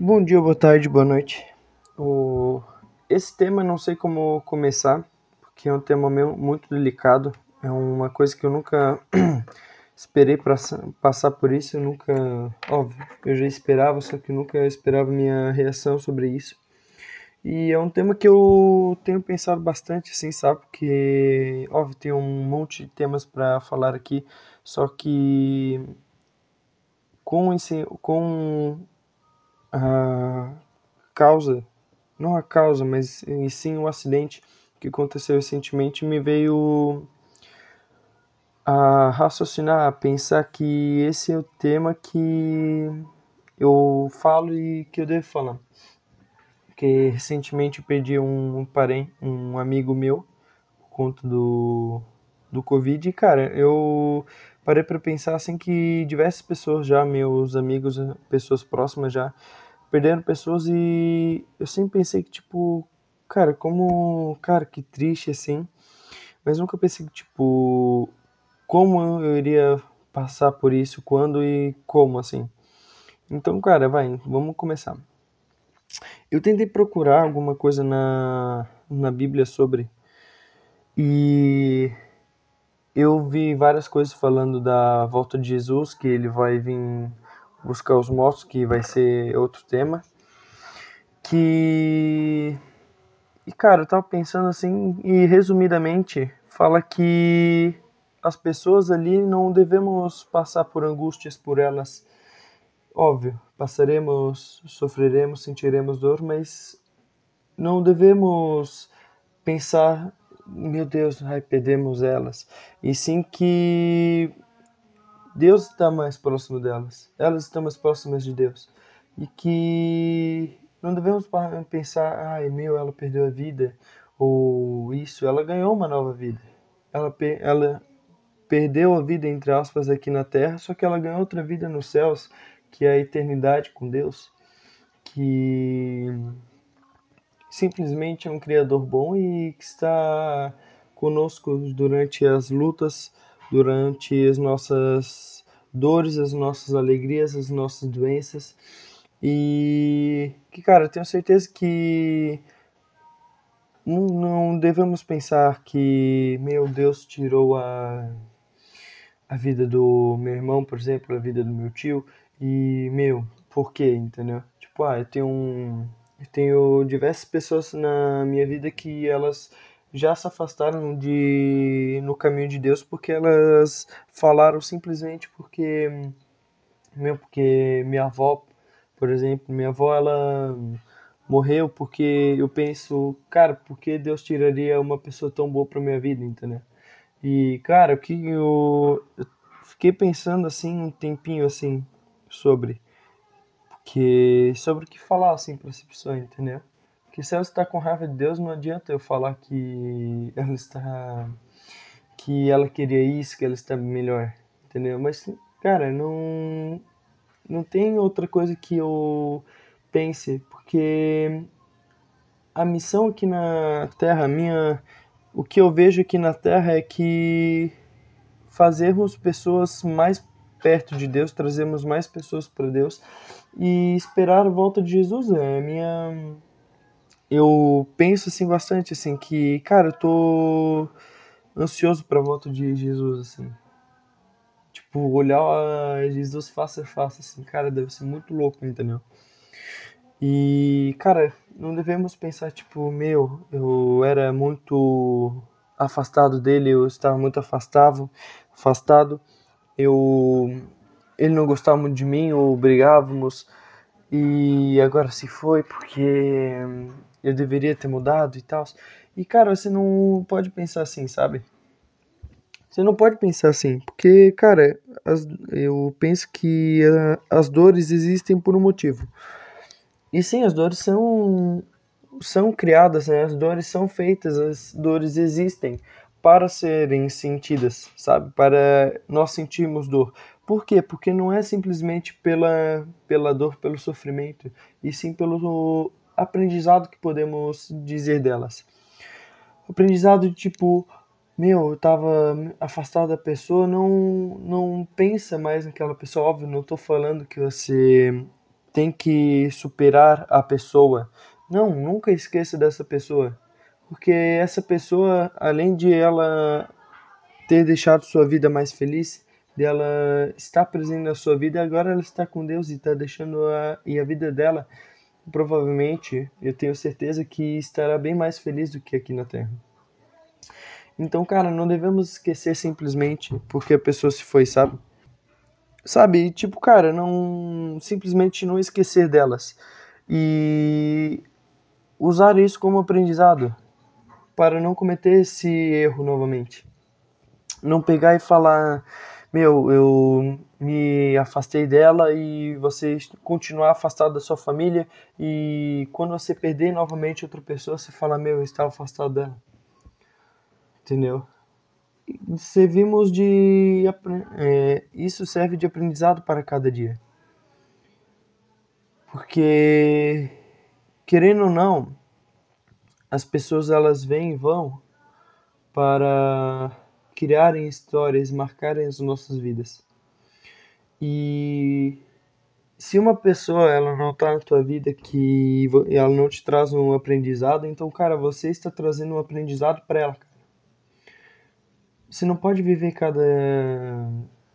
Bom dia, boa tarde, boa noite. O... Esse tema não sei como começar, porque é um tema muito delicado. É uma coisa que eu nunca esperei pra... passar por isso. Eu nunca, óbvio, eu já esperava, só que nunca esperava minha reação sobre isso. E é um tema que eu tenho pensado bastante, assim, sabe? Porque, óbvio, tem um monte de temas para falar aqui, só que com esse, com a causa, não a causa, mas sim o acidente que aconteceu recentemente, me veio a raciocinar, a pensar que esse é o tema que eu falo e que eu devo falar. Porque recentemente eu perdi um parente, um amigo meu, por conta do, do Covid, e cara, eu parei para pensar assim que diversas pessoas já, meus amigos, pessoas próximas já, perderam pessoas e eu sempre pensei que, tipo, cara, como, cara, que triste assim, mas nunca pensei que, tipo, como eu iria passar por isso, quando e como, assim. Então, cara, vai, vamos começar. Eu tentei procurar alguma coisa na, na Bíblia sobre e eu vi várias coisas falando da volta de Jesus, que ele vai vir buscar os mortos, que vai ser outro tema. Que. E cara, eu tava pensando assim, e resumidamente, fala que as pessoas ali não devemos passar por angústias por elas. Óbvio, passaremos, sofreremos, sentiremos dor, mas não devemos pensar, meu Deus, ai, perdemos elas. E sim que Deus está mais próximo delas, elas estão mais próximas de Deus. E que não devemos pensar, ai meu, ela perdeu a vida, ou isso, ela ganhou uma nova vida. Ela, ela perdeu a vida, entre aspas, aqui na terra, só que ela ganhou outra vida nos céus, que é a eternidade com Deus, que simplesmente é um Criador bom e que está conosco durante as lutas durante as nossas dores, as nossas alegrias, as nossas doenças. E que, cara, tenho certeza que não, não devemos pensar que, meu Deus, tirou a, a vida do meu irmão, por exemplo, a vida do meu tio, e, meu, por quê, entendeu? Tipo, ah, eu tenho um. Eu tenho diversas pessoas na minha vida que elas já se afastaram de no caminho de Deus porque elas falaram simplesmente porque meu porque minha avó por exemplo minha avó ela morreu porque eu penso cara por que Deus tiraria uma pessoa tão boa para minha vida? Entendeu? E cara o que eu, eu fiquei pensando assim um tempinho assim sobre porque sobre o que falar assim para essa pessoa entendeu que se ela está com raiva de Deus, não adianta eu falar que ela está. que ela queria isso, que ela está melhor, entendeu? Mas, cara, não. não tem outra coisa que eu pense, porque a missão aqui na Terra, minha. o que eu vejo aqui na Terra é que fazermos pessoas mais perto de Deus, trazermos mais pessoas para Deus e esperar a volta de Jesus. É a minha eu penso assim bastante assim que, cara, eu tô ansioso para a volta de Jesus assim. Tipo, olhar Jesus face a face assim, cara, deve ser muito louco, entendeu? E, cara, não devemos pensar tipo, meu, eu era muito afastado dele, eu estava muito afastado, afastado. Eu ele não gostava muito de mim, ou brigávamos e agora se foi porque eu deveria ter mudado e tal. E cara, você não pode pensar assim, sabe? Você não pode pensar assim, porque, cara, as, eu penso que uh, as dores existem por um motivo. E sim, as dores são são criadas, né? As dores são feitas, as dores existem para serem sentidas, sabe? Para nós sentirmos dor. Por quê? Porque não é simplesmente pela, pela dor, pelo sofrimento, e sim pelo aprendizado que podemos dizer delas. Aprendizado de tipo, meu, eu tava afastado da pessoa, não, não pensa mais naquela pessoa. Óbvio, não tô falando que você tem que superar a pessoa. Não, nunca esqueça dessa pessoa. Porque essa pessoa, além de ela ter deixado sua vida mais feliz, dela estar presente na sua vida, agora ela está com Deus e está deixando a, e a vida dela, provavelmente, eu tenho certeza que estará bem mais feliz do que aqui na Terra. Então, cara, não devemos esquecer simplesmente porque a pessoa se foi, sabe? Sabe, tipo, cara, não simplesmente não esquecer delas e usar isso como aprendizado para não cometer esse erro novamente. Não pegar e falar, meu, eu me afastei dela e você continuar afastado da sua família e quando você perder novamente outra pessoa, você fala, meu, eu estava afastado dela. Entendeu? servimos de é, isso serve de aprendizado para cada dia porque querendo ou não as pessoas elas vêm e vão para criarem histórias marcarem as nossas vidas e se uma pessoa ela não está na tua vida que ela não te traz um aprendizado então cara você está trazendo um aprendizado para ela você não pode viver cada.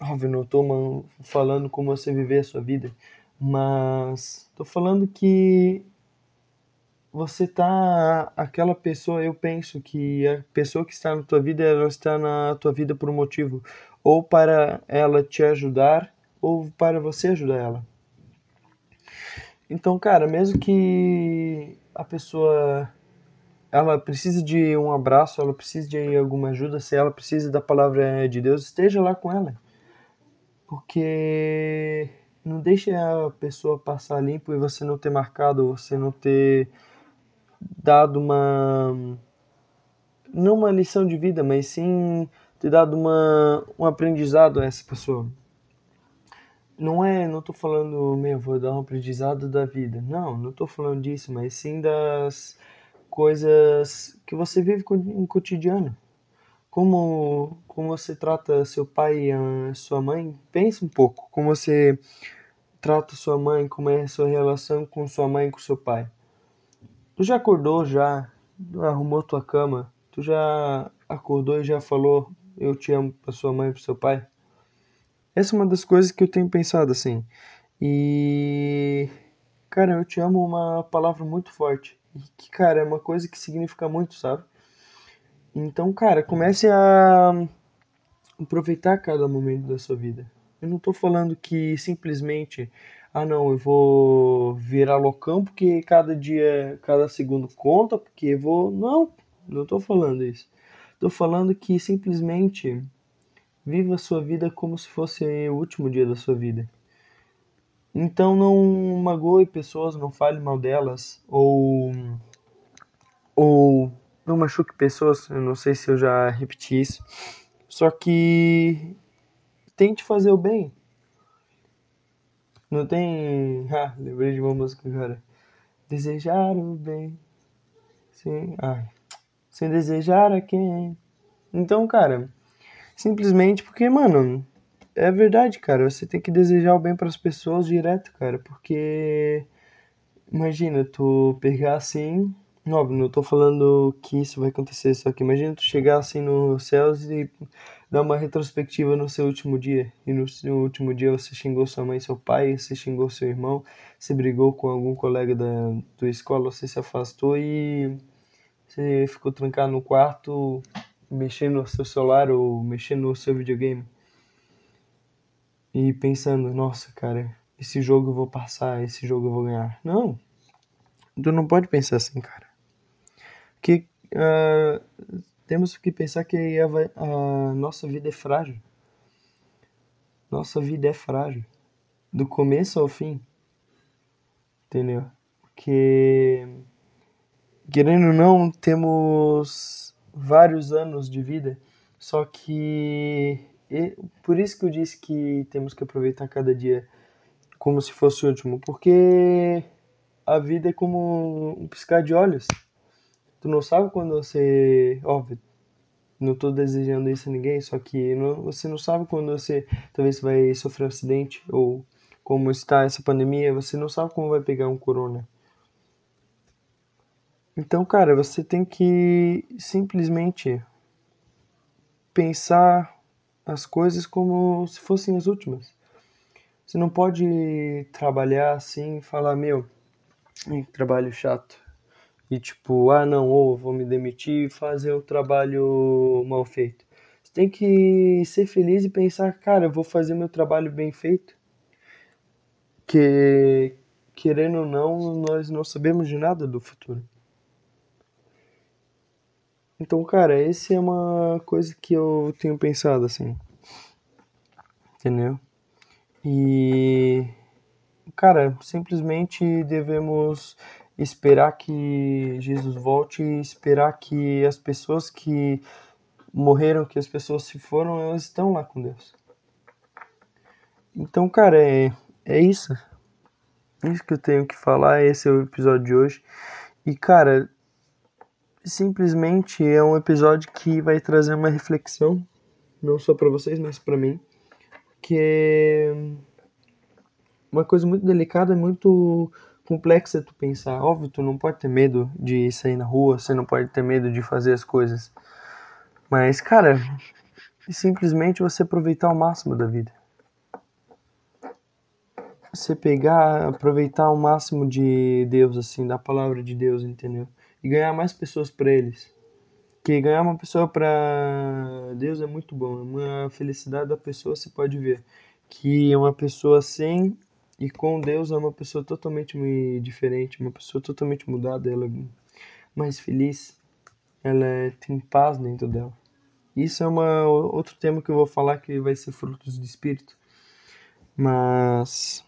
Óbvio, não tô falando como você viver a sua vida, mas tô falando que você tá aquela pessoa, eu penso que a pessoa que está na tua vida, ela está na tua vida por um motivo, ou para ela te ajudar, ou para você ajudar ela. Então, cara, mesmo que a pessoa ela precisa de um abraço, ela precisa de alguma ajuda, se ela precisa da palavra de Deus, esteja lá com ela. Porque não deixe a pessoa passar limpo e você não ter marcado, você não ter dado uma não uma lição de vida, mas sim ter dado uma um aprendizado a essa pessoa. Não é, não tô falando, meu, vou dar um aprendizado da vida. Não, não tô falando disso, mas sim das coisas que você vive em cotidiano. Como, como você trata seu pai e sua mãe, pense um pouco. Como você trata sua mãe, como é a sua relação com sua mãe e com seu pai. Tu já acordou já, arrumou tua cama, tu já acordou e já falou eu te amo para sua mãe e para seu pai? Essa é uma das coisas que eu tenho pensado assim. E cara, eu te amo uma palavra muito forte que, cara, é uma coisa que significa muito, sabe? Então, cara, comece a aproveitar cada momento da sua vida. Eu não tô falando que simplesmente, ah não, eu vou virar loucão porque cada dia, cada segundo conta, porque eu vou. Não, não tô falando isso. Tô falando que simplesmente viva a sua vida como se fosse o último dia da sua vida. Então não magoe pessoas, não fale mal delas, ou ou não machuque pessoas, eu não sei se eu já repeti isso. Só que tente fazer o bem. Não tem. Ah, lembrei de uma música agora. Desejar o bem. Sim. Ai. Sem desejar a quem. Então, cara, simplesmente porque, mano, é verdade, cara. Você tem que desejar o bem para as pessoas direto, cara. Porque. Imagina, tu pegar assim Óbvio, não tô falando que isso vai acontecer, só que imagina tu chegar assim nos céus e dar uma retrospectiva no seu último dia. E no seu último dia você xingou sua mãe, seu pai, você xingou seu irmão, você brigou com algum colega da tua escola, você se afastou e você ficou trancado no quarto mexendo no seu celular ou mexendo no seu videogame. E pensando, nossa, cara, esse jogo eu vou passar, esse jogo eu vou ganhar. Não, tu não pode pensar assim, cara que uh, temos que pensar que a, a nossa vida é frágil. Nossa vida é frágil. Do começo ao fim. Entendeu? Porque, querendo ou não, temos vários anos de vida. Só que. Por isso que eu disse que temos que aproveitar cada dia como se fosse o último. Porque a vida é como um piscar de olhos. Tu não sabe quando você. Óbvio, não tô desejando isso a ninguém, só que não, você não sabe quando você talvez vai sofrer um acidente ou como está essa pandemia, você não sabe como vai pegar um corona. Então, cara, você tem que simplesmente pensar as coisas como se fossem as últimas. Você não pode trabalhar assim e falar, meu, trabalho chato. E tipo, ah não, ou vou me demitir e fazer o trabalho mal feito. Você tem que ser feliz e pensar, cara, eu vou fazer meu trabalho bem feito. Que querendo ou não, nós não sabemos de nada do futuro. Então, cara, esse é uma coisa que eu tenho pensado assim. Entendeu? E cara, simplesmente devemos esperar que Jesus volte e esperar que as pessoas que morreram, que as pessoas se foram, elas estão lá com Deus. Então, cara, é, é isso. Isso que eu tenho que falar, esse é o episódio de hoje. E, cara, simplesmente é um episódio que vai trazer uma reflexão, não só para vocês, mas para mim, que é uma coisa muito delicada, muito complexa tu pensar. Óbvio, tu não pode ter medo de sair na rua, você não pode ter medo de fazer as coisas. Mas, cara, simplesmente você aproveitar o máximo da vida. Você pegar, aproveitar o máximo de Deus, assim, da palavra de Deus, entendeu? E ganhar mais pessoas para eles. Que ganhar uma pessoa para Deus é muito bom, é uma felicidade da pessoa, você pode ver. Que uma pessoa sem e com Deus é uma pessoa totalmente diferente, uma pessoa totalmente mudada, ela é mais feliz, ela é, tem paz dentro dela. Isso é uma, outro tema que eu vou falar que vai ser frutos do Espírito. Mas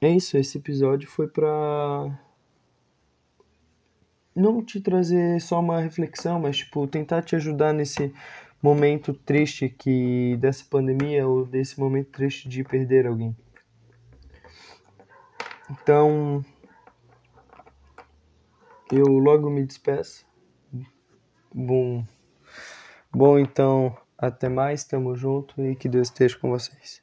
é isso, esse episódio foi pra não te trazer só uma reflexão, mas tipo tentar te ajudar nesse momento triste que dessa pandemia ou desse momento triste de perder alguém. Então, eu logo me despeço. Bom, bom então, até mais, tamo junto e que Deus esteja com vocês.